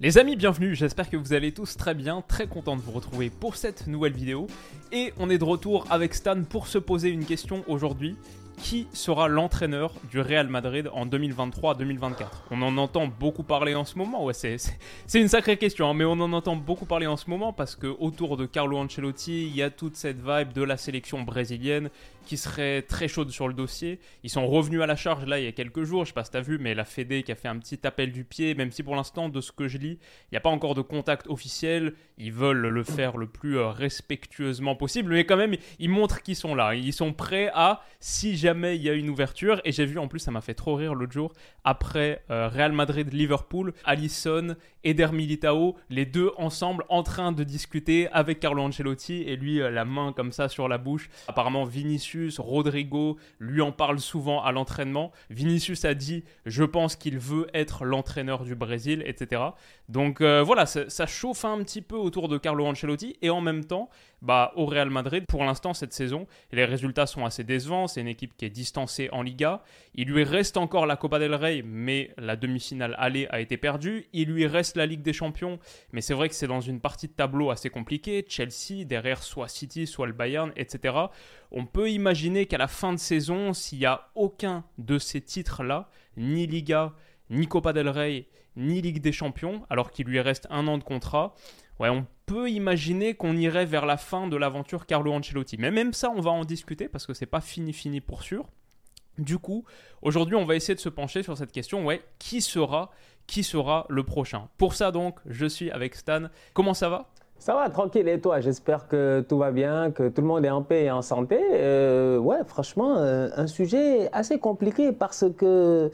Les amis, bienvenue, j'espère que vous allez tous très bien, très content de vous retrouver pour cette nouvelle vidéo. Et on est de retour avec Stan pour se poser une question aujourd'hui. Qui sera l'entraîneur du Real Madrid en 2023-2024 On en entend beaucoup parler en ce moment, ouais, c'est, une sacrée question, hein, mais on en entend beaucoup parler en ce moment parce que autour de Carlo Ancelotti, il y a toute cette vibe de la sélection brésilienne qui serait très chaude sur le dossier. Ils sont revenus à la charge là il y a quelques jours, je sais pas si t'as vu, mais la Fédé qui a fait un petit appel du pied, même si pour l'instant, de ce que je lis, il n'y a pas encore de contact officiel. Ils veulent le faire le plus euh, respectueusement possible, mais quand même, ils montrent qu'ils sont là. Ils sont prêts à, si jamais il y a une ouverture. Et j'ai vu en plus, ça m'a fait trop rire l'autre jour, après euh, Real Madrid-Liverpool, Allison, Eder Militao, les deux ensemble en train de discuter avec Carlo Ancelotti et lui, euh, la main comme ça sur la bouche. Apparemment, Vinicius, Rodrigo lui en parle souvent à l'entraînement. Vinicius a dit Je pense qu'il veut être l'entraîneur du Brésil, etc. Donc euh, voilà, ça, ça chauffe un petit peu autour de Carlo Ancelotti et en même temps, bah, au Real Madrid, pour l'instant, cette saison, les résultats sont assez décevants. C'est une équipe qui est distancée en Liga. Il lui reste encore la Copa del Rey, mais la demi-finale aller a été perdue. Il lui reste la Ligue des Champions, mais c'est vrai que c'est dans une partie de tableau assez compliquée. Chelsea, derrière soit City, soit le Bayern, etc. On peut imaginer qu'à la fin de saison, s'il n'y a aucun de ces titres-là, ni Liga, ni Copa del Rey, ni Ligue des Champions, alors qu'il lui reste un an de contrat, ouais, on peut imaginer qu'on irait vers la fin de l'aventure Carlo Ancelotti. Mais même ça, on va en discuter parce que c'est pas fini fini pour sûr. Du coup, aujourd'hui, on va essayer de se pencher sur cette question, ouais, qui sera qui sera le prochain? Pour ça donc, je suis avec Stan. Comment ça va? Ça va, tranquille. Et toi, j'espère que tout va bien, que tout le monde est en paix et en santé. Euh, ouais, franchement, euh, un sujet assez compliqué parce que.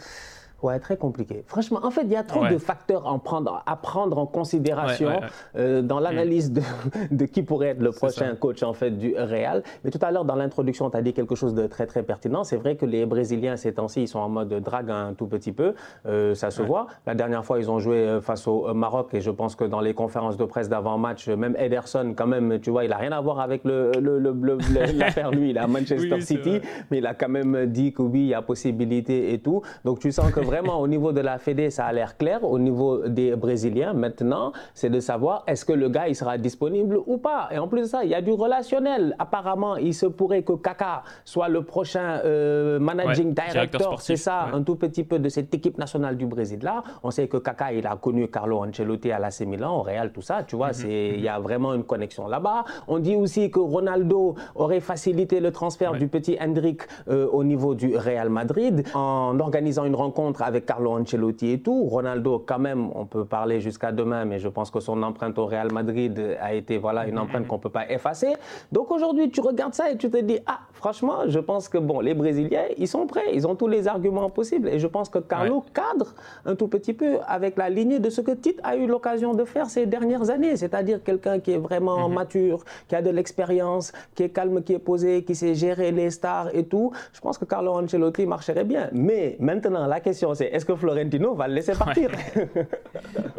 Ouais, très compliqué. Franchement, en fait, il y a trop Ouais. de facteurs en prendre- à prendre en considération Ouais, ouais, ouais. euh, dans l'analyse de, de qui pourrait être le prochain ça. coach en fait du Real. Mais tout à l'heure, dans l'introduction, tu as dit quelque chose de très très pertinent. C'est vrai que les Brésiliens ces temps-ci, ils sont en mode drague un tout petit peu. Euh, ça se voit. La dernière fois, ils ont joué euh, face au Maroc et je pense que dans les conférences de presse d'avant-match, même Ederson, quand même, tu vois, il a rien à voir avec le, le- le- le- l'affaire lui. Il est à Manchester Oui, City, mais il a quand même dit que oui, il y a possibilité et tout. Donc tu sens que vraiment au niveau de la Fédé, ça a l'air clair. Au niveau des Brésiliens, maintenant, c'est de savoir est-ce que le gars il sera disponible ou pas. Et en plus de ça, il y a du relationnel. Apparemment, il se pourrait que Kaka soit le prochain euh, managing Ouais, director. C'est ça, ouais. un tout petit peu de cette équipe nationale du Brésil là. On sait que Kaka, il a connu Carlo Ancelotti à l'AC Milan, au Real, tout ça. Tu vois, Mhm, c'est il y a vraiment une connexion là-bas. On dit aussi que Ronaldo aurait facilité le transfert Ouais. du petit Hendrik euh, au niveau du Real Madrid en organisant une rencontre avec Carlo Ancelotti et tout. Ronaldo, quand même, on peut parler jusqu'à demain, mais je pense que son empreinte au Real Madrid a été voilà une empreinte qu'on peut pas effacer. Donc aujourd'hui, tu regardes ça et tu te dis ah franchement, je pense que bon, les Brésiliens, ils sont prêts, ils ont tous les arguments possibles et je pense que Carlo cadre un tout petit peu avec la lignée de ce que Tite a eu l'occasion de faire ces dernières années, c'est-à-dire quelqu'un qui est vraiment mature, qui a de l'expérience, qui est calme, qui est posé, qui sait gérer les stars et tout. Je pense que Carlo Ancelotti marcherait bien. Mais maintenant, la question c'est est-ce que Florentino va le laisser partir?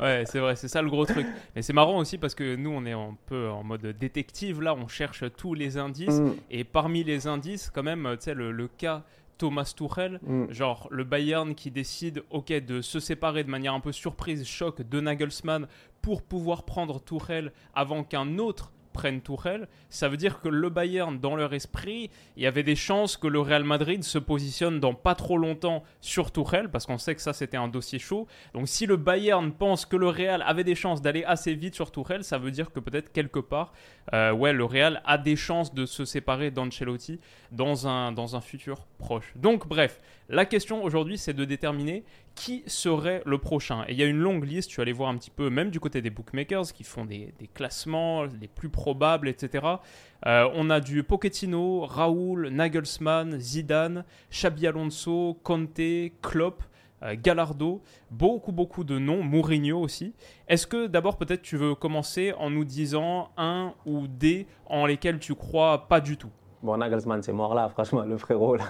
Ouais, c'est vrai, c'est ça le gros truc. Mais c'est marrant aussi parce que nous, on est un peu en mode détective là, on cherche tous les indices. Mm. Et parmi les indices, quand même, tu sais, le, le cas Thomas Tuchel, Mm. genre le Bayern qui décide, ok, de se séparer de manière un peu surprise, choc de Nagelsmann pour pouvoir prendre Tuchel avant qu'un autre prenne Tuchel, ça veut dire que le Bayern, dans leur esprit, il y avait des chances que le Real Madrid se positionne dans pas trop longtemps sur Tuchel, parce qu'on sait que ça c'était un dossier chaud. Donc si le Bayern pense que le Real avait des chances d'aller assez vite sur Tuchel, ça veut dire que peut-être quelque part, euh, ouais, le Real a des chances de se séparer d'Ancelotti dans un, dans un futur proche. Donc bref, la question aujourd'hui c'est de déterminer qui serait le prochain. Et il y a une longue liste, je suis allé voir un petit peu, même du côté des bookmakers, qui font des, des classements, les plus probables, etc. Euh, on a du Pochettino, Raoul, Nagelsmann, Zidane, Xabi Alonso, Conte, Klopp. euh, Gallardo, beaucoup beaucoup de noms, Mourinho aussi. Est-ce que d'abord peut-être tu veux commencer en nous disant un ou des en lesquels tu crois pas du tout? Bon, Nagelsmann, c'est mort là, franchement, le frérot, là,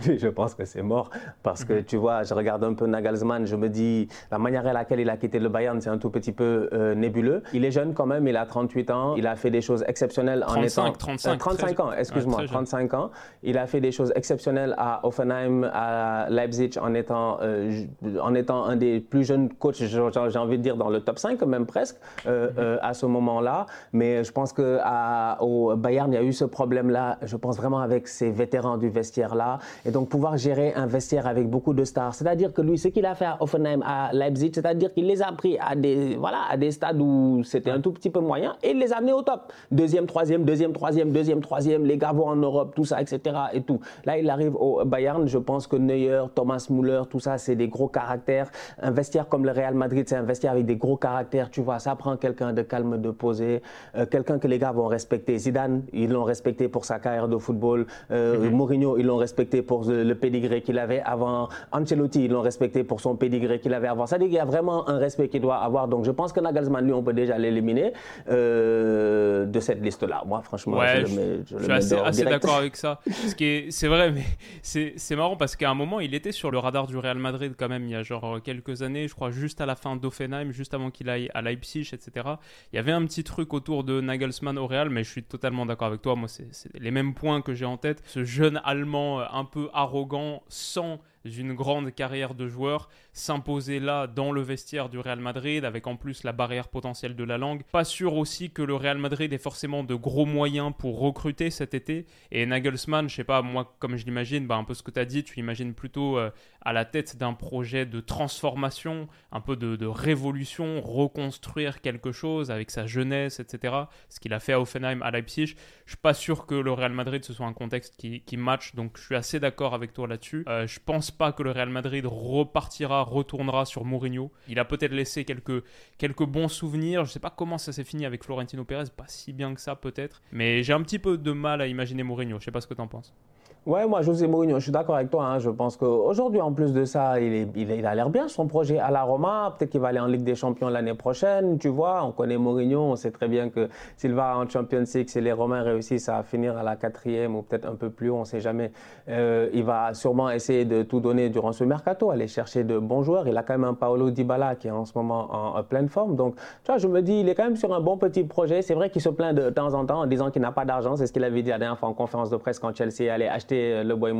je pense que c'est mort. Parce que, mhm. tu vois, je regarde un peu Nagelsmann, je me dis, la manière à laquelle il a quitté le Bayern, c'est un tout petit peu euh, nébuleux. Il est jeune quand même, il a 38 ans, il a fait des choses exceptionnelles en étant... 35, 35 ans, excuse-moi, 35 ans. Il a fait des choses exceptionnelles à Offenheim, à Leipzig, en étant, euh, en étant un des plus jeunes coachs, j'ai envie de dire, dans le top 5, même presque, euh, mhm. à ce moment-là. Mais je pense qu'au Bayern, il y a eu ce problème-là. Je pense vraiment avec ces vétérans du vestiaire-là. Et donc pouvoir gérer un vestiaire avec beaucoup de stars. C'est-à-dire que lui, ce qu'il a fait à Offenheim, à Leipzig, c'est-à-dire qu'il les a pris à des, voilà, à des stades où c'était un tout petit peu moyen et il les a amenés au top. Deuxième, troisième, deuxième, troisième, deuxième, troisième, les gars vont en Europe, tout ça, etc. Et tout. Là, il arrive au Bayern. Je pense que Neuer, Thomas Müller, tout ça, c'est des gros caractères. Un vestiaire comme le Real Madrid, c'est un vestiaire avec des gros caractères. Tu vois, ça prend quelqu'un de calme, de posé, euh, quelqu'un que les gars vont respecter. Zidane, ils l'ont respecté pour sa carrière de football. Euh, mhm. Mourinho, ils l'ont respecté pour le pédigré qu'il avait avant. Ancelotti, ils l'ont respecté pour son pédigré qu'il avait avant. C'est-à-dire qu'il y a vraiment un respect qu'il doit avoir. Donc je pense que Nagelsmann, lui, on peut déjà l'éliminer euh, de cette liste-là. Moi, franchement, je, le mets, je, je suis assez, d'accord avec ça. C'est vrai, mais c'est marrant parce qu'à un moment, il était sur le radar du Real Madrid quand même, il y a genre quelques années, je crois juste à la fin d'Offenheim, juste avant qu'il aille à Leipzig, etc. Il y avait un petit truc autour de Nagelsmann au Real, mais je suis totalement d'accord avec toi. Moi, c'est les mêmes points que j'ai en tête. Ce jeune Allemand euh, un peu arrogant, sans une grande carrière de joueur, s'imposer là dans le vestiaire du Real Madrid avec en plus la barrière potentielle de la langue. Pas sûr aussi que le Real Madrid ait forcément de gros moyens pour recruter cet été. Et Nagelsmann, je sais pas, moi comme je l'imagine, bah, un peu ce que tu as dit, tu l'imagines plutôt euh, à la tête d'un projet de transformation, un peu de, révolution, reconstruire quelque chose avec sa jeunesse, etc. Ce qu'il a fait à Offenheim, à Leipzig. Je suis pas sûr que le Real Madrid ce soit un contexte qui, qui match, donc je suis assez d'accord avec toi là-dessus. Euh, je pense pas que le Real Madrid repartira, retournera sur Mourinho. Il a peut-être laissé quelques, quelques bons souvenirs. Je sais pas comment ça s'est fini avec Florentino Pérez, pas si bien que ça peut-être. Mais j'ai un petit peu de mal à imaginer Mourinho. Je sais pas ce que tu en penses. Ouais, moi, José Mourinho, je suis d'accord avec toi. Hein. Je pense qu'aujourd'hui, en plus de ça, il, a l'air bien, son projet à la Roma. Peut-être qu'il va aller en Ligue des Champions l'année prochaine. Tu vois, on connaît Mourinho. On sait très bien que s'il va en Champions League, si les Romains réussissent à finir à la quatrième ou peut-être un peu plus on ne sait jamais, euh, il va sûrement essayer de tout donner durant ce mercato, aller chercher de bons joueurs. Il a quand même un Paolo Dybala qui est en ce moment en, pleine forme. Donc, tu vois, je me dis, il est quand même sur un bon petit projet. C'est vrai qu'il se plaint de, temps en temps en disant qu'il n'a pas d'argent. C'est ce qu'il avait dit la dernière fois en conférence de presse quand Chelsea allait acheter le boy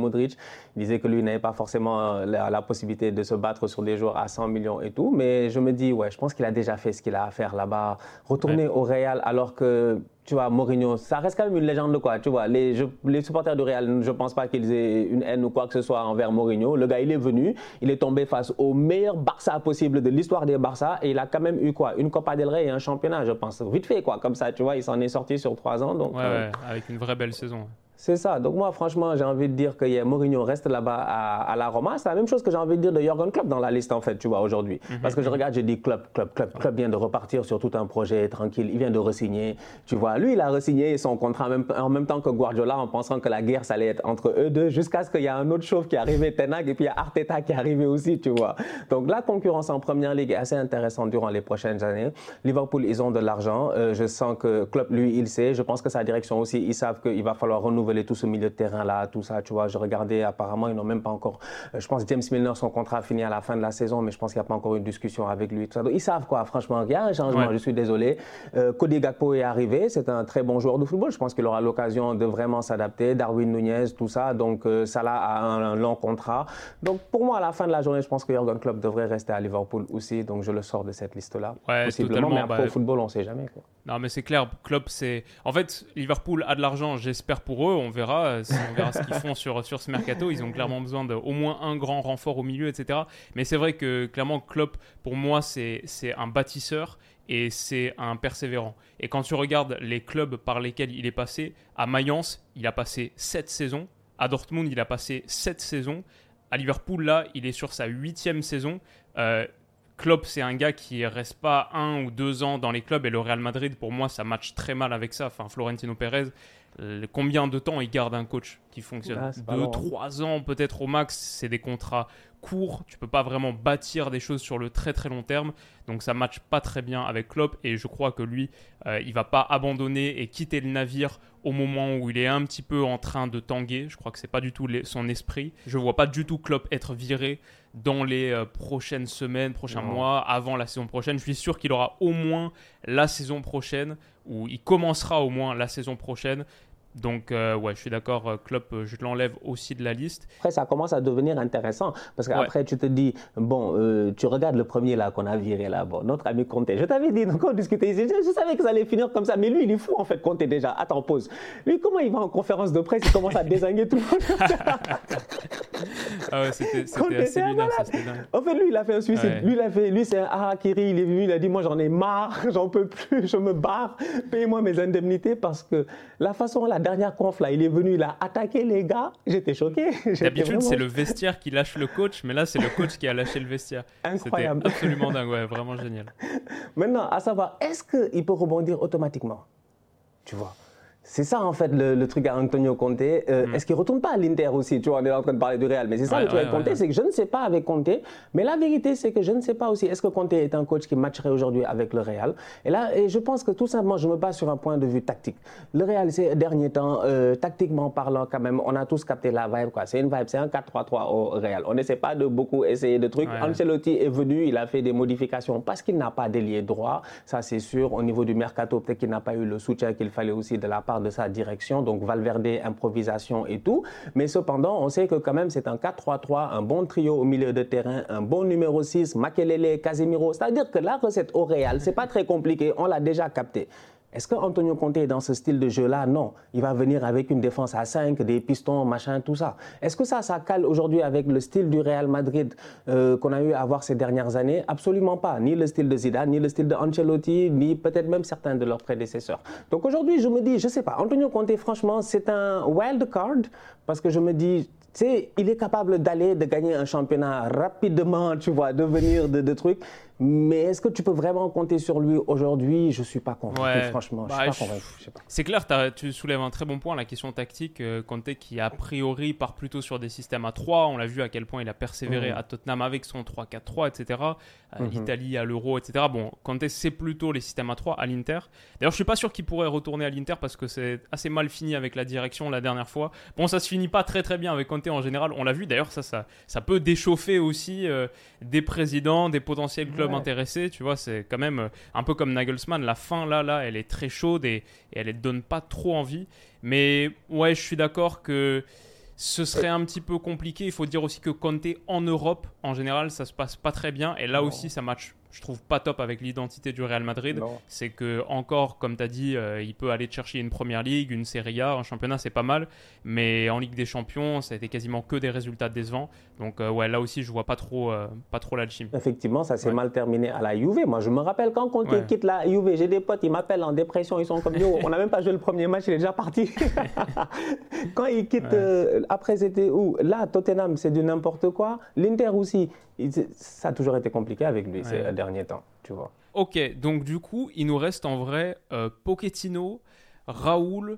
il disait que lui n'avait pas forcément euh, la, possibilité de se battre sur des joueurs à 100 millions et tout. Mais je me dis, ouais, je pense qu'il a déjà fait ce qu'il a à faire là-bas. Retourner au Real alors que tu vois, Mourinho, ça reste quand même une légende, quoi. Tu vois, les, les supporters du Real, je ne pense pas qu'ils aient une haine ou quoi que ce soit envers Mourinho. Le gars, il est venu, il est tombé face au meilleur Barça possible de l'histoire des Barça et il a quand même eu quoi Une Copa del Rey et un championnat, je pense. Vite fait, quoi. Comme ça, tu vois, il s'en est sorti sur trois ans. Donc, ouais, euh, avec une vraie belle saison. C'est ça. Donc moi, franchement, j'ai envie de dire que Mourinho reste là-bas à, la Roma. C'est la même chose que j'ai envie de dire de Jürgen Klopp dans la liste, en fait, tu vois, aujourd'hui. Mhm. Parce que je regarde, j'ai dit Klopp, Klopp, Klopp, Klopp vient de repartir sur tout un projet tranquille. Il vient de re-signer. Tu vois, lui, il a re-signé son contrat en même, en même, temps que Guardiola en pensant que la guerre, ça allait être entre eux deux jusqu'à ce qu'il y ait un autre chauve qui est arrivé, Tenag, et puis il y a Arteta qui est arrivé aussi, tu vois. Donc la concurrence en première ligue est assez intéressante durant les prochaines années. Liverpool, ils ont de l'argent. Euh, je sens que Klopp, lui, il sait. Je pense que sa direction aussi, ils savent qu'il va falloir renouveler tout ce milieu de terrain là, tout ça, tu vois. Je regardais, apparemment, ils n'ont même pas encore. Euh, je pense James Milner, son contrat a fini à la fin de la saison, mais je pense qu'il n'y a pas encore eu de discussion avec lui. Tout ça. ils savent quoi, franchement, il y a un changement, je suis désolé. Euh, Cody Gakpo est arrivé, c'est un très bon joueur de football. Je pense qu'il aura l'occasion de vraiment s'adapter. Darwin Nunez, tout ça. Donc, euh, Salah a un, long contrat. Donc, pour moi, à la fin de la journée, je pense que Jurgen Klopp devrait rester à Liverpool aussi. Donc, je le sors de cette liste-là. Ouais, possiblement, mais après, au bah, football, on ne sait jamais. Quoi. Non, mais c'est clair, Klopp, c'est. En fait, Liverpool a de l'argent, j'espère pour eux. On verra, on verra ce qu'ils font sur, sur ce mercato. Ils ont clairement besoin d'au moins un grand renfort au milieu, etc. Mais c'est vrai que clairement, Klopp, pour moi, c'est un bâtisseur et c'est un persévérant. Et quand tu regardes les clubs par lesquels il est passé, à Mayence, il a passé 7 saisons. À Dortmund, il a passé 7 saisons. À Liverpool, là, il est sur sa huitième saison. Euh, Klopp, c'est un gars qui reste pas un ou deux ans dans les clubs et le Real Madrid, pour moi, ça match très mal avec ça. Enfin, Florentino Pérez, combien de temps il garde un coach qui fonctionne ah, Deux, hein. trois ans peut-être au max. C'est des contrats court, tu peux pas vraiment bâtir des choses sur le très très long terme. Donc ça matche pas très bien avec Klopp et je crois que lui, euh, il va pas abandonner et quitter le navire au moment où il est un petit peu en train de tanguer. Je crois que c'est pas du tout son esprit. Je vois pas du tout Klopp être viré dans les euh, prochaines semaines, prochains mois, avant la saison prochaine. Je suis sûr qu'il aura au moins la saison prochaine, ou il commencera au moins la saison prochaine donc, euh, ouais, je suis d'accord, euh, Klopp, euh, je l'enlève aussi de la liste. Après, ça commence à devenir intéressant parce qu'après, tu te dis, bon, tu regardes le premier là qu'on a viré là, bon, notre ami Comté. Je t'avais dit, donc on discutait ici, je, savais que ça allait finir comme ça, mais lui, il est fou en fait, Comté déjà. Attends, pause. Lui, comment il va en conférence de presse, il commence à désinguer tout le monde Ah ouais, c'était assez lunaire, ça, dingue. En fait, lui, il a fait un suicide. Lui, il a fait, lui, c'est un harakiri, il est venu, il a dit, moi, j'en ai marre, j'en peux plus, je me barre, payez-moi mes indemnités parce que la façon, la dernière conf, là, il est venu, il a attaqué les gars. J'étais choqué. D'habitude, c'est le vestiaire qui lâche le coach, mais là, c'est le coach qui a lâché le vestiaire. Incroyable. absolument dingue, ouais, vraiment génial. Maintenant, à savoir, est-ce qu'il peut rebondir automatiquement? Tu vois c'est ça en fait le, truc à Antonio Conte. Euh, mm. Est-ce qu'il retourne pas à l'Inter aussi? Tu vois, on est en train de parler du Real, mais c'est ça le truc avec Conte, c'est que je ne sais pas avec Conte. Mais la vérité, c'est que je ne sais pas aussi. Est-ce que Conte est un coach qui matcherait aujourd'hui avec le Real? Et là, et je pense que tout simplement, je me base sur un point de vue tactique. Le Real, ces derniers temps, euh, tactiquement parlant, quand même, on a tous capté la vibe. Quoi. C'est une vibe, c'est un 4-3-3 au Real. On n'essaie pas de beaucoup essayer de trucs. Ancelotti est venu, il a fait des modifications parce qu'il n'a pas délié droit. Ça, c'est sûr. Au niveau du mercato, peut-être qu'il n'a pas eu le soutien qu'il fallait aussi de la part de sa direction donc Valverde, improvisation et tout. Mais cependant, on sait que quand même c'est un 4-3-3, un bon trio au milieu de terrain, un bon numéro 6, Makelele, Casemiro. C'est-à-dire que la recette au Real, c'est pas très compliqué, on l'a déjà capté. Est-ce qu'Antonio Conte est dans ce style de jeu-là? Non. Il va venir avec une défense à 5, des pistons, machin, tout ça. Est-ce que ça, ça cale aujourd'hui avec le style du Real Madrid euh, qu'on a eu à voir ces dernières années? Absolument pas. Ni le style de Zidane, ni le style de Ancelotti, ni peut-être même certains de leurs prédécesseurs. Donc aujourd'hui, je me dis, je sais pas, Antonio Conte, franchement, c'est un wild card parce que je me dis, tu sais, il est capable d'aller, de gagner un championnat rapidement, tu vois, de venir de trucs. Mais est-ce que tu peux vraiment compter sur lui aujourd'hui? Je ne suis pas convaincu, franchement. je suis bah, pas C'est clair, tu soulèves un très bon point, la question tactique. Euh, Conte qui, a priori, part plutôt sur des systèmes à 3. On l'a vu à quel point il a persévéré mmh. à Tottenham avec son 3-4-3, etc. Euh, mmh. L'Italie à l'Euro, etc. Bon, Conte, c'est plutôt les systèmes à 3 à l'Inter. D'ailleurs, je suis pas sûr qu'il pourrait retourner à l'Inter parce que c'est assez mal fini avec la direction la dernière fois. Bon, ça se finit pas très très bien avec Conte en général. On l'a vu, d'ailleurs, ça, ça, ça peut déchauffer aussi euh, des présidents, des potentiels clubs intéressé, tu vois, c'est quand même euh, un peu comme Nagelsmann, la fin là, là, elle est très chaude et, elle ne donne pas trop envie. Mais ouais, je suis d'accord que ce serait un petit peu compliqué. Il faut dire aussi que Conte en Europe, en général, ça se passe pas très bien. Et là aussi, ça match je trouve pas top avec l'identité du Real Madrid. C'est que encore, comme tu as dit, euh, il peut aller chercher une première ligue, une Serie A, un championnat, c'est pas mal. Mais en Ligue des Champions, ça a été quasiment que des résultats décevants. Donc euh, ouais, là aussi, je vois pas trop, euh, pas trop l'alchimie. Effectivement, ça s'est mal terminé à la Juve. Moi, je me rappelle quand Conte quitte la Juve, j'ai des potes, ils m'appellent en dépression, ils sont comme yo, on n'a même pas joué le premier match, il est déjà parti. quand il quitte, après c'était où? Là, Tottenham, c'est du n'importe quoi. L'Inter aussi, ça a toujours été compliqué avec lui ces derniers temps, tu vois. Ok, donc du coup, il nous reste en vrai euh, Pochettino, Raoul,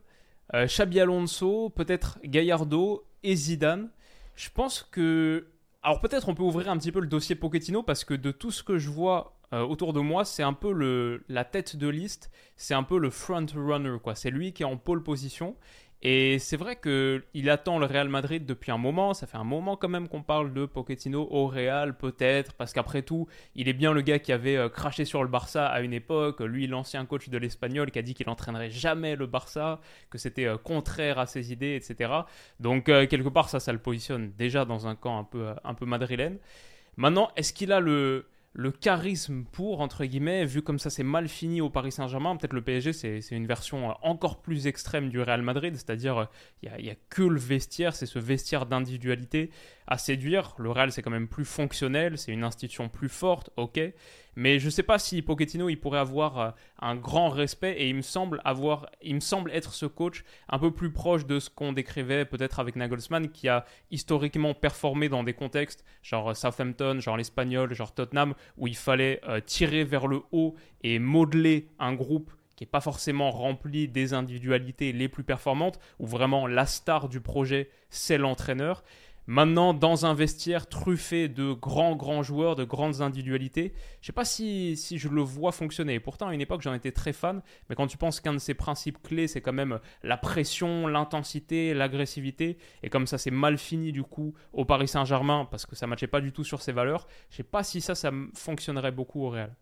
euh, Xabi Alonso, peut-être Gallardo et Zidane. Je pense que... Alors peut-être on peut ouvrir un petit peu le dossier Pochettino parce que de tout ce que je vois euh, autour de moi, c'est un peu le, la tête de liste, c'est un peu le front runner, quoi. C'est lui qui est en pole position. Et c'est vrai qu'il attend le Real Madrid depuis un moment. Ça fait un moment quand même qu'on parle de Pochettino au Real, peut-être, parce qu'après tout, il est bien le gars qui avait euh, craché sur le Barça à une époque. Lui, l'ancien coach de l'Espagnol, qui a dit qu'il n'entraînerait jamais le Barça, que c'était euh, contraire à ses idées, etc. Donc, euh, quelque part, ça, ça le positionne déjà dans un camp un peu madrilène. Maintenant, est-ce qu'il a le le charisme pour, entre guillemets, vu comme ça c'est mal fini au Paris Saint-Germain, peut-être le PSG c'est une version euh, encore plus extrême du Real Madrid, c'est-à-dire il n'y a, a, que le vestiaire, c'est ce vestiaire d'individualité à séduire. Le Real c'est quand même plus fonctionnel, c'est une institution plus forte, ok, mais je ne sais pas si Pochettino il pourrait avoir euh, un grand respect et il me semble avoir, il me semble être ce coach un peu plus proche de ce qu'on décrivait peut-être avec Nagelsmann qui a historiquement performé dans des contextes genre Southampton, genre l'Espagnol, genre Tottenham où il fallait euh, tirer vers le haut et modeler un groupe qui n'est pas forcément rempli des individualités les plus performantes, où vraiment la star du projet, c'est l'entraîneur. Maintenant, dans un vestiaire truffé de grands, grands joueurs, de grandes individualités, je sais pas si, si je le vois fonctionner. pourtant, à une époque, j'en étais très fan. Mais quand tu penses qu'un de ses principes clés, c'est quand même la pression, l'intensité, l'agressivité, et comme ça, c'est mal fini du coup au Paris Saint-Germain parce que ça matchait pas du tout sur ses valeurs, je sais pas si ça, ça fonctionnerait beaucoup au Real.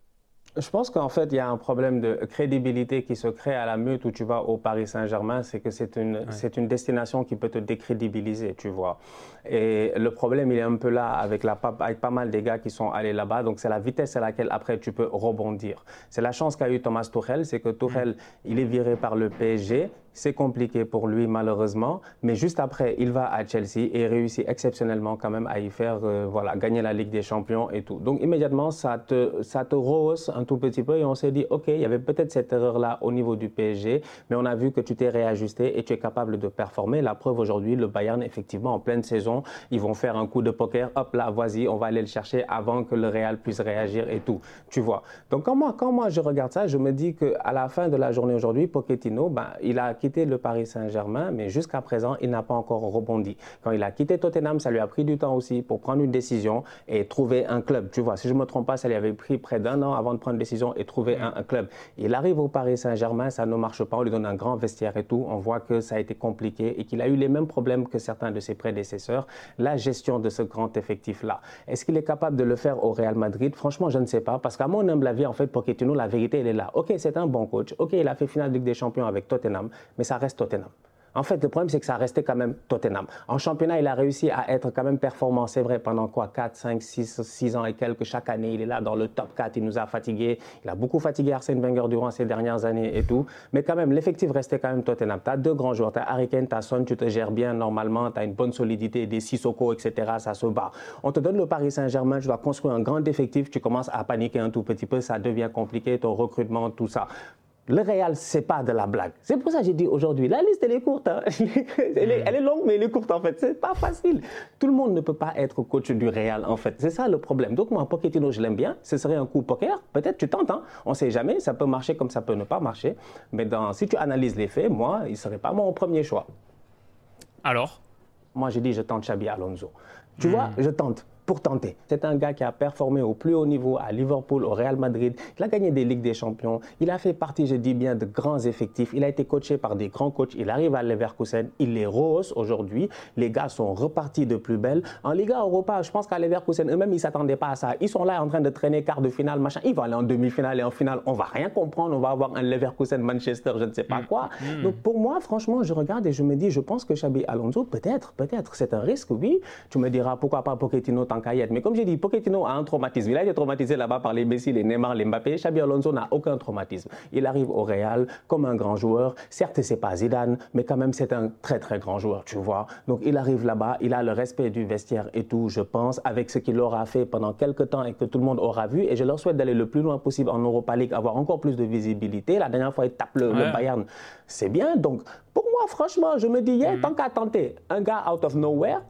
Je pense qu'en fait, il y a un problème de crédibilité qui se crée à la meute où tu vas au Paris Saint-Germain, c'est que c'est une, c'est une destination qui peut te décrédibiliser, tu vois. Et le problème, il est un peu là avec, la, avec pas mal des gars qui sont allés là-bas. Donc, c'est la vitesse à laquelle après tu peux rebondir. C'est la chance qu'a eu Thomas Tuchel, c'est que Tuchel, il est viré par le PSG. C'est compliqué pour lui, malheureusement. Mais juste après, il va à Chelsea et réussit exceptionnellement quand même à y faire, euh, voilà, gagner la Ligue des Champions et tout. Donc, immédiatement, ça te, ça te rehausse un tout petit peu et on s'est dit, OK, il y avait peut-être cette erreur-là au niveau du PSG, mais on a vu que tu t'es réajusté et tu es capable de performer. La preuve aujourd'hui, le Bayern, effectivement, en pleine saison, ils vont faire un coup de poker. Hop là, vas-y, on va aller le chercher avant que le Real puisse réagir et tout. Tu vois. Donc, quand moi, quand moi je regarde ça, je me dis qu'à la fin de la journée aujourd'hui, Pochettino, ben, il a quitté le Paris Saint-Germain, mais jusqu'à présent, il n'a pas encore rebondi. Quand il a quitté Tottenham, ça lui a pris du temps aussi pour prendre une décision et trouver un club. Tu vois, si je ne me trompe pas, ça lui avait pris près d'un an avant de prendre une décision et trouver un, club. Il arrive au Paris Saint-Germain, ça ne marche pas, on lui donne un grand vestiaire et tout. On voit que ça a été compliqué et qu'il a eu les mêmes problèmes que certains de ses prédécesseurs. La gestion de ce grand effectif-là. Est-ce qu'il est capable de le faire au Real Madrid? Franchement, je ne sais pas. Parce qu'à mon humble avis, en fait, Pochettino, la vérité, elle est là. OK, c'est un bon coach. OK, il a fait finale de Ligue des Champions avec Tottenham, mais ça reste Tottenham. En fait, le problème, c'est que ça restait quand même Tottenham. En championnat, il a réussi à être quand même performant, c'est vrai, pendant quoi 4, 5, 6, 6 ans et quelques. Chaque année, il est là dans le top 4. Il nous a fatigués. Il a beaucoup fatigué Arsène Wenger durant ces dernières années et tout. Mais quand même, l'effectif restait quand même Tottenham. Tu as deux grands joueurs. Tu as Harry Kane, tu as tu te gères bien normalement. Tu as une bonne solidité, des Sissoko, etc. Ça se bat. On te donne le Paris Saint-Germain, tu dois construire un grand effectif. Tu commences à paniquer un tout petit peu. Ça devient compliqué, ton recrutement, tout ça. Le Real, c'est pas de la blague. C'est pour ça que j'ai dit aujourd'hui, la liste, elle est courte. Hein. Elle, est, longue, mais elle est courte, en fait. C'est pas facile. Tout le monde ne peut pas être coach du Real, en fait. C'est ça le problème. Donc, moi, Pochettino, je l'aime bien. Ce serait un coup poker. Peut-être tu tentes. Hein. On ne sait jamais. Ça peut marcher comme ça peut ne pas marcher. Mais dans, si tu analyses les faits, moi, il ne serait pas mon premier choix. Alors? Moi, j'ai dit, je tente Xabi Alonso. Tu vois, hmm. je tente pour tenter. C'est un gars qui a performé au plus haut niveau à Liverpool, au Real Madrid. Il a gagné des Ligues des Champions. Il a fait partie, je dis bien, de grands effectifs. Il a été coaché par des grands coachs. Il arrive à Leverkusen. Il les rehausse aujourd'hui. Les gars sont repartis de plus belle. En Liga Europa, je pense qu'à Leverkusen, eux-mêmes, ils ne s'attendaient pas à ça. Ils sont là en train de traîner quart de finale, machin. Ils vont aller en demi-finale et en finale. On va rien comprendre. On va avoir un Leverkusen-Manchester, je ne sais pas mm. quoi. Mm. Donc pour moi, franchement, je regarde et je me dis, je pense que Xabi Alonso, peut-être, peut-être, c'est un risque, oui. Tu me diras, pourquoi pas Pochettino Mais comme j'ai dit, Pochettino a un traumatisme. Il a été traumatisé là-bas par les Messi, les Neymar, les Mbappé. Xabi Alonso n'a aucun traumatisme. Il arrive au Real comme un grand joueur. Certes, c'est pas Zidane, mais quand même, c'est un très, très grand joueur, tu vois. Donc, il arrive là-bas, il a le respect du vestiaire et tout, je pense, avec ce qu'il aura fait pendant quelques temps et que tout le monde aura vu. Et je leur souhaite d'aller le plus loin possible en Europa League, avoir encore plus de visibilité. La dernière fois, il tape le, Bayern. C'est bien. Donc, pour moi, franchement, je me dis, yeah, mm. tant qu'à tenter, un gars out of nowhere,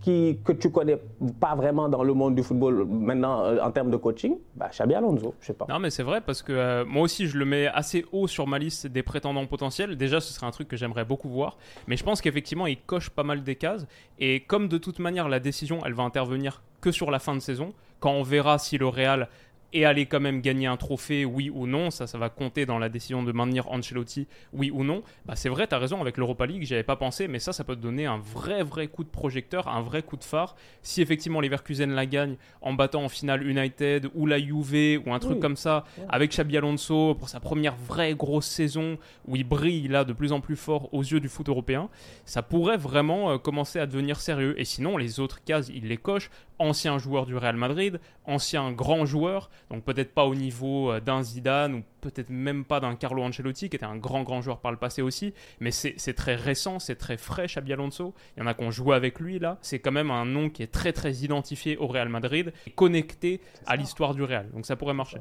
qui, que tu connais pas vraiment dans le monde du football maintenant euh, en termes de coaching, bah, Xabi Alonso, je sais pas. Non, mais c'est vrai parce que euh, moi aussi je le mets assez haut sur ma liste des prétendants potentiels. Déjà, ce serait un truc que j'aimerais beaucoup voir, mais je pense qu'effectivement il coche pas mal des cases. Et comme de toute manière la décision elle va intervenir que sur la fin de saison, quand on verra si le Real et aller quand même gagner un trophée, oui ou non, ça, ça va compter dans la décision de maintenir Ancelotti, oui ou non, bah c'est vrai, tu as raison, avec l'Europa League, j'y avais pas pensé, mais ça, ça peut te donner un vrai, vrai coup de projecteur, un vrai coup de phare. Si effectivement Leverkusen la gagne en battant en finale United ou la Juve ou un truc comme ça, avec Xabi Alonso pour sa première vraie grosse saison où il brille là de plus en plus fort aux yeux du foot européen, ça pourrait vraiment euh, commencer à devenir sérieux. Et sinon, les autres cases, il les coche ancien joueur du Real Madrid, ancien grand joueur, donc peut-être pas au niveau euh, d'un Zidane ou peut-être même pas d'un Carlo Ancelotti qui était un grand grand joueur par le passé aussi, mais c'est très récent, c'est très frais Xabi Alonso. Il y en a qui ont joué avec lui là. C'est quand même un nom qui est très très identifié au Real Madrid, et connecté à l'histoire du Real. Donc ça pourrait marcher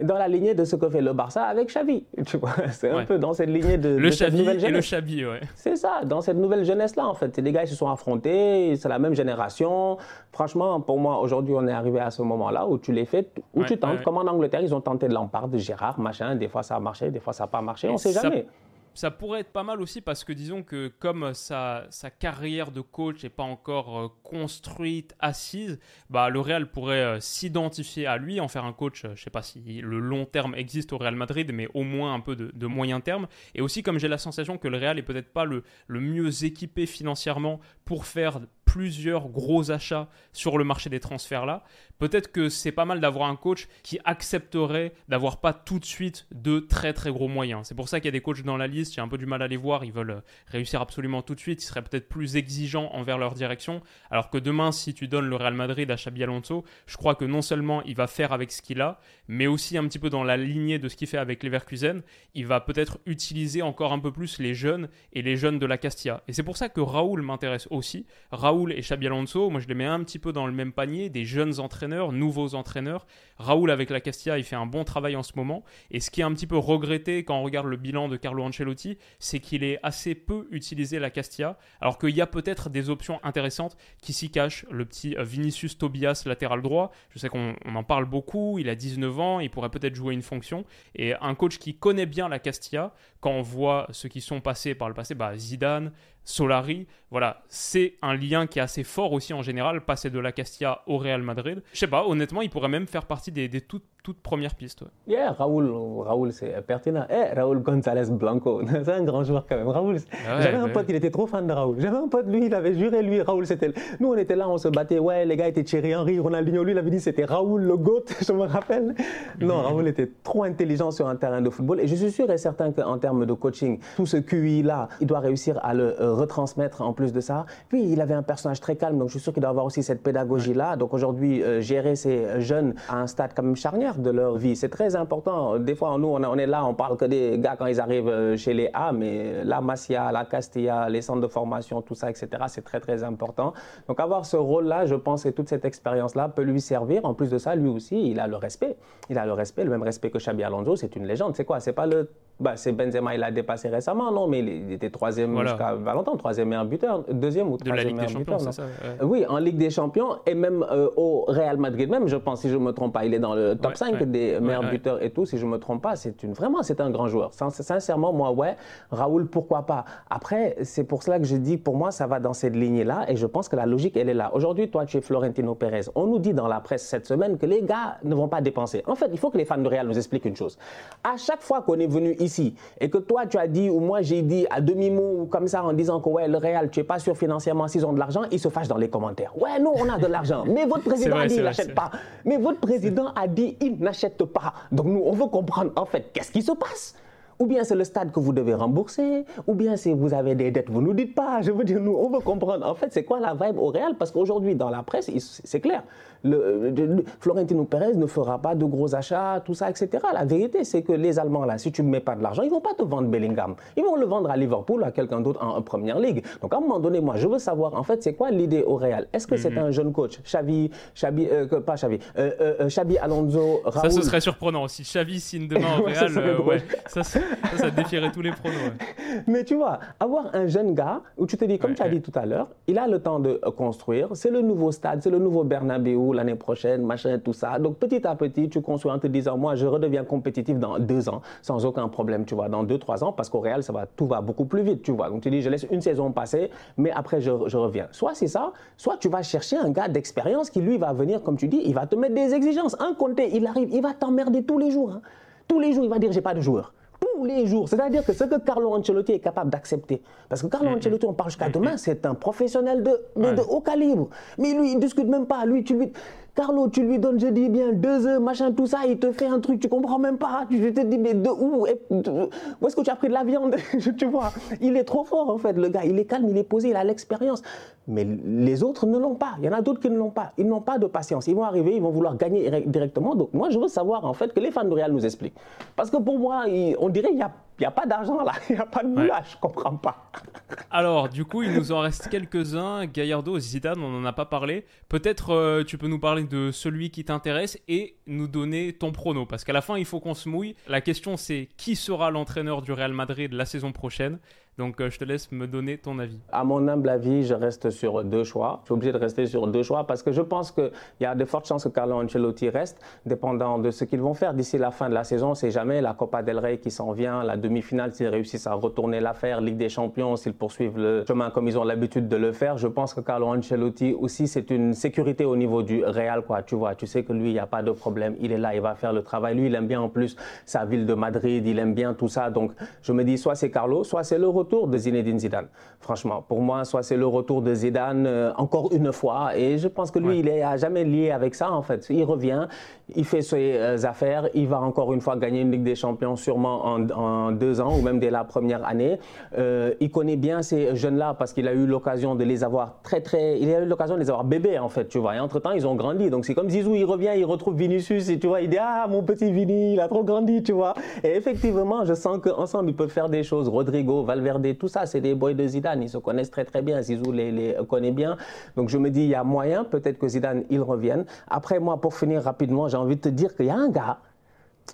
dans la lignée de ce que fait le Barça avec Xavi. Tu vois, c'est un peu dans cette lignée de, le cette nouvelle jeunesse. Et le Xavi, ouais. C'est ça, dans cette nouvelle jeunesse-là, en fait. Des gars qui se sont affrontés, c'est la même génération. Franchement, pour moi, aujourd'hui, on est arrivé à ce moment-là où tu les fais, où tu tentes. Comme en Angleterre, ils ont tenté de Lampard, de Gérard, machin. Des fois, ça a marché, des fois, ça n'a pas marché. on ne sait jamais. Ça pourrait être pas mal aussi parce que disons que comme sa, sa carrière de coach n'est pas encore euh, construite, assise, bah, le Real pourrait euh, s'identifier à lui, en faire un coach, euh, je sais pas si le long terme existe au Real Madrid, mais au moins un peu de, de moyen terme. Et aussi comme j'ai la sensation que le Real est peut-être pas le, le mieux équipé financièrement pour faire plusieurs gros achats sur le marché des transferts là, peut-être que c'est pas mal d'avoir un coach qui accepterait d'avoir pas tout de suite de très très gros moyens. C'est pour ça qu'il y a des coachs dans la liste, j'ai un peu du mal à les voir, ils veulent euh, réussir absolument tout de suite, ils seraient peut-être plus exigeants envers leur direction, alors que demain si tu donnes le Real Madrid à Xabi Alonso, je crois que non seulement il va faire avec ce qu'il a, mais aussi un petit peu dans la lignée de ce qu'il fait avec Leverkusen, il va peut-être utiliser encore un peu plus les jeunes et les jeunes de la Castilla. Et c'est pour ça que Raoul m'intéresse aussi. Raoul et Xabi Alonso, moi je les mets un petit peu dans le même panier, des jeunes entraîneurs, nouveaux entraîneurs. Raoul avec la Castilla, il fait un bon travail en ce moment. Et ce qui est un petit peu regretté quand on regarde le bilan de Carlo Ancelotti, c'est qu'il est assez peu utilisé la Castilla, alors qu'il y a peut-être des options intéressantes qui s'y cachent. Le petit euh, Vinicius Tobias, latéral droit, je sais qu'on en parle beaucoup, il a 19 ans, il pourrait peut-être jouer une fonction. Et un coach qui connaît bien la Castilla, quand on voit ceux qui sont passés par le passé, bah Zidane, Solari, voilà, c'est un lien qui est assez fort aussi en général, passer de la Castilla au Real Madrid. Je sais pas, honnêtement, il pourrait même faire partie des, des toutes, toutes premières pistes. Ouais. Yeah, Raoul, Raoul c'est pertinent. Eh, Raoul González Blanco, c'est un grand joueur quand même. Raoul, Ah ouais, j'avais un ouais. pote, il était trop fan de Raoul. J'avais un pote, lui, il avait juré, lui, Raoul, c'était. Nous, on était là, on se battait. Ouais, les gars étaient Thierry Henry, Ronaldinho, lui, il avait dit c'était Raoul le GOAT, je me rappelle. Non, Raoul était trop intelligent sur un terrain de football. Et je suis sûr et certain qu'en termes de coaching, tout ce QI-là, il doit réussir à le euh, retransmettre en plus de ça. Puis, il avait un personnage très calme, donc je suis sûr qu'il doit avoir aussi cette pédagogie-là. Donc aujourd'hui, euh, gérer ces jeunes à un stade quand même charnière de leur vie, c'est très important. Des fois, nous, on, est là, on parle que des gars quand ils arrivent euh, chez les A, mais la Masia, la Castilla, les centres de formation, tout ça, etc., c'est très, très important. Donc avoir ce rôle-là, je pense, et toute cette expérience-là peut lui servir. En plus de ça, lui aussi, il a le respect. Il a le respect, le même respect que Xabi Alonso, c'est une légende. C'est quoi? C'est pas le... Bah, c'est Benzema, il a dépassé récemment, non, mais il, était troisième Voilà. jusqu'à longtemps, troisième meilleur buteur, deuxième ou De la troisième Ligue des meilleur Champions, buteur, c'est non ça ouais. Oui, en Ligue des Champions et même euh, au Real Madrid même, je pense, si je ne me trompe pas, il est dans le top Ouais, 5 ouais. des meilleurs buteurs et tout, si je ne me trompe pas, c'est une vraiment c'est un grand joueur. Sin- Sincèrement, moi ouais, Raoul pourquoi pas? Après, c'est pour cela que je dis pour moi ça va dans cette lignée là et je pense que la logique elle est là. Aujourd'hui, toi tu es Florentino Pérez. On nous dit dans la presse cette semaine que les gars ne vont pas dépenser. En fait, il faut que les fans de Real nous expliquent une chose. À chaque fois qu'on est venu ici et que toi tu as dit ou moi j'ai dit à demi-mot ou comme ça en disant que ouais, le Real, tu es pas sûr financièrement s'ils ont de l'argent, ils se fâchent dans les commentaires. Ouais, nous on a de l'argent, mais votre président vrai, a dit il n'achète pas. Mais votre président a dit il n'achète pas. Donc nous, on veut comprendre en fait qu'est-ce qui se passe? Ou bien c'est le stade que vous devez rembourser, ou bien si vous avez des dettes, vous ne nous dites pas. Je veux dire, nous, on veut comprendre en fait c'est quoi la vibe au Real, parce qu'aujourd'hui dans la presse, c'est clair, le, le- le- Florentino Pérez ne fera pas de gros achats, tout ça, etc. La vérité, c'est que les Allemands là, si tu ne mets pas de l'argent, ils vont pas te vendre Bellingham. Ils vont le vendre à Liverpool ou à quelqu'un d'autre en, en première ligue. Donc à un moment donné, moi, je veux savoir en fait c'est quoi l'idée au Real? Est-ce que Mhm. c'est un jeune coach, Xavi, Xavi, euh, pas Xavi, euh, euh, euh, Alonso, Ça, Raoul. ce serait surprenant. Si Xavi signe demain au Ouais, ça Real, euh, ouais, ça, ça, ça, ça défierait tous les pronos. ouais. Mais tu vois, avoir un jeune gars où tu te dis, comme tu as dit tout à l'heure, il a le temps de euh, construire. C'est le nouveau stade, c'est le nouveau Bernabeu l'année prochaine, machin, tout ça. Donc petit à petit, tu construis en te disant, moi, je redeviens compétitif dans deux ans, sans aucun problème, tu vois, dans deux, trois ans, parce qu'au Real, ça va, tout va beaucoup plus vite, tu vois. Donc tu dis, je laisse une saison passer, mais après, je, reviens. Soit c'est ça, soit tu vas chercher un gars d'expérience qui, lui, va venir, comme tu dis, il va te mettre des exigences. Un Conte, il arrive, il va t'emmerder tous les jours. hein. Tous les jours, il va dire, j'ai pas de joueur tous les jours. C'est-à-dire que ce que Carlo Ancelotti est capable d'accepter. Parce que Carlo Ancelotti, on parle jusqu'à demain, c'est un professionnel de, de- de haut calibre. Mais lui, il ne discute même pas. Lui, tu lui... Carlo, tu lui donnes, je dis bien, deux heures, machin, tout ça, il te fait un truc, tu comprends même pas. Tu te dis, mais de où Où est-ce que tu as pris de la viande? Tu vois, il est trop fort, en fait, le gars. Il est calme, il est posé, il a l'expérience. Mais les autres ne l'ont pas. Il y en a d'autres qui ne l'ont pas. Ils n'ont pas de patience. Ils vont arriver, ils vont vouloir gagner direct- directement. Donc, moi, je veux savoir, en fait, que les fans de Real nous expliquent. Parce que pour moi, on dirait qu'il n'y a, il y a pas d'argent là. Il n'y a pas de moulage. Je comprends pas. Alors, du coup, il nous en reste quelques-uns. Gallardo, Zidane, on n'en a pas parlé. Peut-être euh, tu peux nous parler de celui qui t'intéresse et nous donner ton prono. Parce qu'à la fin, il faut qu'on se mouille. La question, c'est qui sera l'entraîneur du Real Madrid la saison prochaine? Donc euh, je te laisse me donner ton avis. À mon humble avis, je reste sur deux choix. Je suis obligé de rester sur deux choix parce que je pense qu'il y a de fortes chances que Carlo Ancelotti reste, dépendant de ce qu'ils vont faire d'ici la fin de la saison. C'est jamais la Copa del Rey qui s'en vient, la demi-finale s'ils réussissent à retourner l'affaire, Ligue des Champions s'ils poursuivent le chemin comme ils ont l'habitude de le faire. Je pense que Carlo Ancelotti aussi c'est une sécurité au niveau du Real quoi. Tu vois, tu sais que lui il n'y a pas de problème, il est là, il va faire le travail. Lui il aime bien en plus sa ville de Madrid, il aime bien tout ça. Donc je me dis soit c'est Carlo, soit c'est le retour de Zinedine Zidane. Franchement, pour moi, soit c'est le retour de Zidane euh, encore une fois. Et je pense que lui, il est à jamais lié avec ça, en fait. Il revient, il fait ses euh, affaires, il va encore une fois gagner une Ligue des Champions sûrement en, deux ans ou même dès la première année. Euh, il connaît bien ces jeunes-là parce qu'il a eu l'occasion de les avoir très, très. Il a eu l'occasion de les avoir bébés, en fait, tu vois. Et entre-temps, ils ont grandi. Donc c'est comme Zizou, il revient, il retrouve Vinicius et tu vois, il dit Ah, mon petit Vini, il a trop grandi, tu vois. Et effectivement, je sens qu'ensemble, ils peuvent faire des choses. Rodrigo, Valverde, tout ça, c'est des boys de Zidane. Ils se connaissent très, très bien. Zizou les, les connaît bien. Donc je me dis, il y a moyen, peut-être que Zidane, il revienne. Après, moi, pour finir rapidement, j'ai envie de te dire qu'il y a un gars,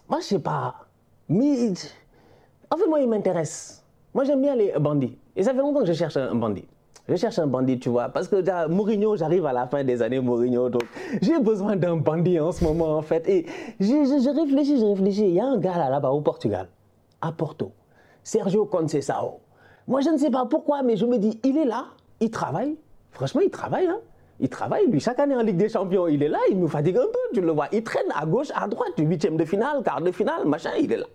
moi, je sais pas, mais en fait, moi, il m'intéresse. Moi, j'aime bien les bandits. Et ça fait longtemps que je cherche un bandit. Je cherche un bandit, tu vois, parce que Mourinho, j'arrive à la fin des années Mourinho, donc j'ai besoin d'un bandit en ce moment, en fait. Et je, je, réfléchis, je réfléchis. Il y a un gars là, là-bas au Portugal, à Porto, Sergio Conceição. Moi, je ne sais pas pourquoi, mais je me dis, il est là, il travaille. Franchement, il travaille, hein il travaille, lui. Chaque année en Ligue des Champions, il est là, il nous fatigue un peu, tu le vois. Il traîne à gauche, à droite, huitième de finale, quart de finale, machin, il est là.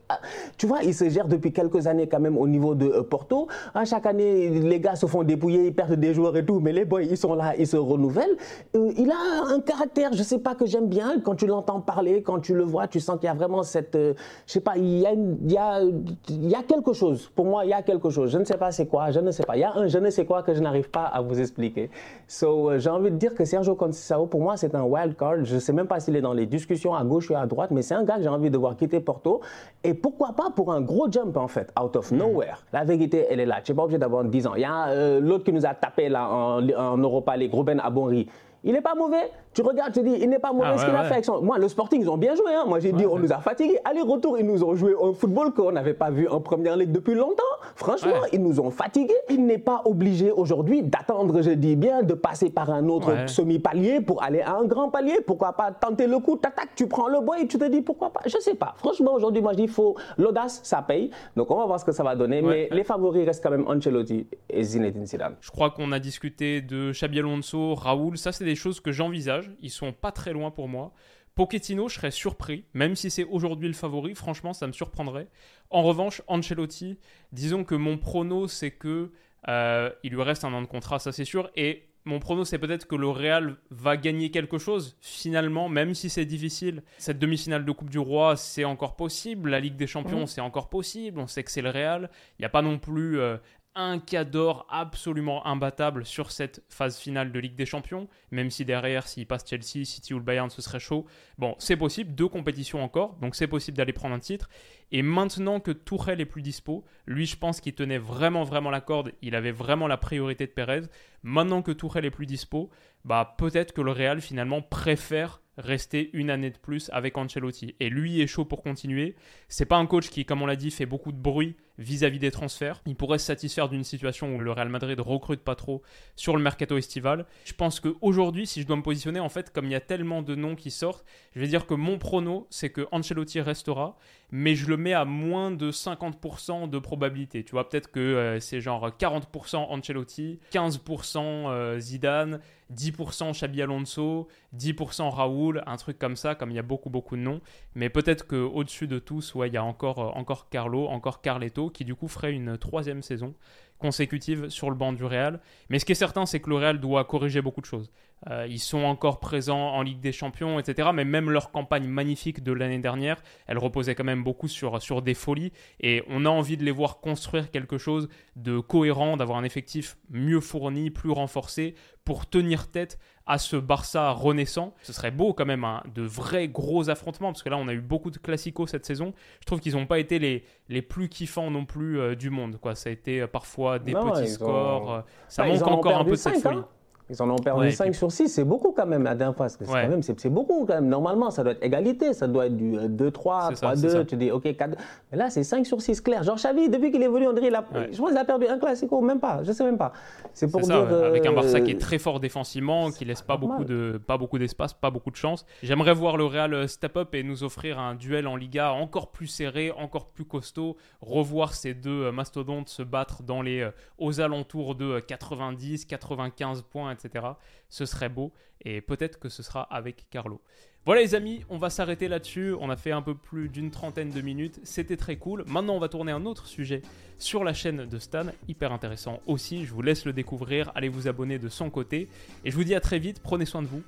Tu vois, il se gère depuis quelques années quand même au niveau de euh, Porto. Ah, chaque année, les gars se font dépouiller, ils perdent des joueurs et tout, mais les boys, ils sont là, ils se renouvellent. Euh, il a un caractère, je sais pas, que j'aime bien. Quand tu l'entends parler, quand tu le vois, tu sens qu'il y a vraiment cette. Euh, je sais pas, il y, a il, y a, quelque chose. Pour moi, il y a quelque chose. Je ne sais pas c'est quoi, je ne sais pas. Il y a un je ne sais quoi que je n'arrive pas à vous expliquer. So, j'ai envie dire que Sergio Conceição, pour moi, c'est un wild card. Je ne sais même pas s'il est dans les discussions à gauche ou à droite, mais c'est un gars que j'ai envie de voir quitter Porto. Et pourquoi pas pour un gros jump, en fait, out of nowhere. La vérité, elle est là. Tu n'es pas obligé d'avoir 10 ans. Il y a euh, l'autre qui nous a tapé là en, en Europa League, Ruben Abonri. Il n'est pas mauvais. Tu regardes, tu dis, il n'est pas mauvais. Ah, ce qu'il a fait avec son. Moi, le Sporting, ils ont bien joué. Hein. Moi, j'ai dit, on nous a fatigués. Aller-retour, ils nous ont joué au football qu'on n'avait pas vu en première ligue depuis longtemps. Franchement, ils nous ont fatigués. Il n'est pas obligé aujourd'hui d'attendre, je dis bien, de passer par un autre semi-palier pour aller à un grand palier. Pourquoi pas tenter le coup, t'attaques, tu prends le bois et tu te dis pourquoi pas. Je sais pas. Franchement, aujourd'hui, moi, je dis, il faut l'audace, ça paye. Donc, on va voir ce que ça va donner. Mais les favoris restent quand même Ancelotti et Zinedine Zidane. Je crois qu'on a discuté de Xabi Alonso, Raoul. Ça, c'est des choses que j'envisage ils sont pas très loin pour moi. Pochettino, je serais surpris, même si c'est aujourd'hui le favori, franchement, ça me surprendrait. En revanche, Ancelotti, disons que mon prono, c'est que euh, il lui reste un an de contrat, ça c'est sûr, et mon prono, c'est peut-être que le Real va gagner quelque chose, finalement, même si c'est difficile. Cette demi-finale de Coupe du Roi, c'est encore possible. La Ligue des Champions, c'est encore possible. On sait que c'est le Real. Il n'y a pas non plus euh, un cadre absolument imbattable sur cette phase finale de Ligue des Champions, même si derrière, s'il passe Chelsea, City ou le Bayern, ce serait chaud. Bon, c'est possible, deux compétitions encore, donc c'est possible d'aller prendre un titre. Et maintenant que Tourelle est plus dispo, lui, je pense qu'il tenait vraiment, vraiment la corde, il avait vraiment la priorité de Pérez. Maintenant que Tourelle est plus dispo, bah peut-être que le Real finalement préfère rester une année de plus avec Ancelotti. Et lui est chaud pour continuer. C'est pas un coach qui, comme on l'a dit, fait beaucoup de bruit vis-à-vis des transferts. Il pourrait se satisfaire d'une situation où le Real Madrid recrute pas trop sur le mercato estival. Je pense qu'aujourd'hui, si je dois me positionner, en fait, comme il y a tellement de noms qui sortent, je vais dire que mon prono, c'est que Ancelotti restera, mais je le mets à moins de 50% de probabilité. Tu vois, peut-être que euh, c'est genre 40% Ancelotti, 15% euh, Zidane, 10% Xabi Alonso, 10% Raoul, un truc comme ça, comme il y a beaucoup beaucoup de noms. Mais peut-être qu'au-dessus de tous, ouais, il y a encore, euh, encore Carlo, encore Carletto, qui du coup ferait une troisième saison consécutive sur le banc du Real. Mais ce qui est certain, c'est que le Real doit corriger beaucoup de choses. Euh, ils sont encore présents en Ligue des Champions, etc. Mais même leur campagne magnifique de l'année dernière, elle reposait quand même beaucoup sur, sur des folies. Et on a envie de les voir construire quelque chose de cohérent, d'avoir un effectif mieux fourni, plus renforcé, pour tenir tête à ce Barça renaissant. Ce serait beau quand même, hein, de vrais gros affrontements, parce que là on a eu beaucoup de classicos cette saison. Je trouve qu'ils n'ont pas été les, les plus kiffants non plus euh, du monde. Quoi. Ça a été euh, parfois des petits scores. ça manque encore un peu de cette folie. Ils en ont perdu 5 sur 6, c'est beaucoup quand même la dernière fois. C'est, quand même, c'est, beaucoup quand même. Normalement, ça doit être égalité, ça doit être du 2-3, 3-2, tu dis ok, 4 Mais là, c'est 5 sur 6 clair. Genre Xavi, depuis qu'il évolue, on dirait, il a, je pense qu'il a perdu un classico, même pas, je sais même pas. C'est pour dire. Ça, avec un Barça qui est très fort défensivement, qui laisse pas beaucoup, de, pas beaucoup d'espace, pas beaucoup de chance. J'aimerais voir le Real step up et nous offrir un duel en Liga encore plus serré, encore plus costaud, revoir ces deux mastodontes se battre dans les, euh, aux alentours de 90, 95 points etc. Ce serait beau et peut-être que ce sera avec Carlo. Voilà les amis, on va s'arrêter là-dessus. On a fait un peu plus d'une trentaine de minutes. C'était très cool. Maintenant, on va tourner un autre sujet sur la chaîne de Stan. Hyper intéressant aussi. Je vous laisse le découvrir. Allez vous abonner de son côté. Et je vous dis à très vite. Prenez soin de vous.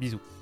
Bisous.